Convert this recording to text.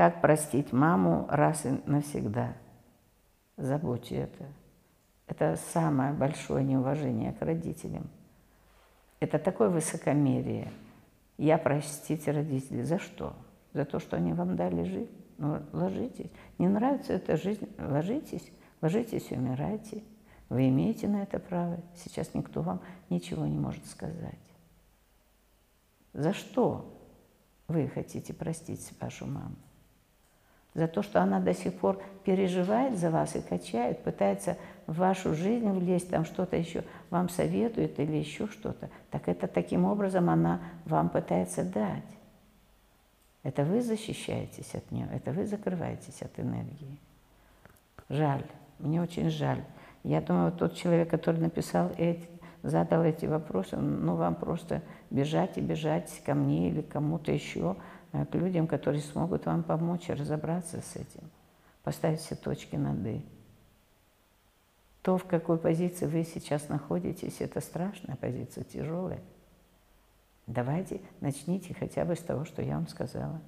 Как простить маму раз и навсегда? Забудьте это. Это самое большое неуважение к родителям. Это такое высокомерие. Я простите родителей. За что? За то, что они вам дали жизнь? Ну, ложитесь. Не нравится эта жизнь? Ложитесь. Ложитесь и умирайте. Вы имеете на это право. Сейчас никто вам ничего не может сказать. За что вы хотите простить вашу маму? За то, что она до сих пор переживает за вас и качает, пытается в вашу жизнь влезть, там что-то еще вам советует или еще что-то. Так это таким образом она вам пытается дать. Это вы защищаетесь от нее, это вы закрываетесь от энергии. Жаль, мне очень жаль. Я думаю, тот человек, который написал эти, задал эти вопросы, ну, вам просто бежать и бежать ко мне или кому-то еще, э, к людям, которые смогут вам помочь разобраться с этим, поставить все точки над «и». То, в какой позиции вы сейчас находитесь, это страшная позиция, тяжелая. Давайте начните хотя бы с того, что я вам сказала.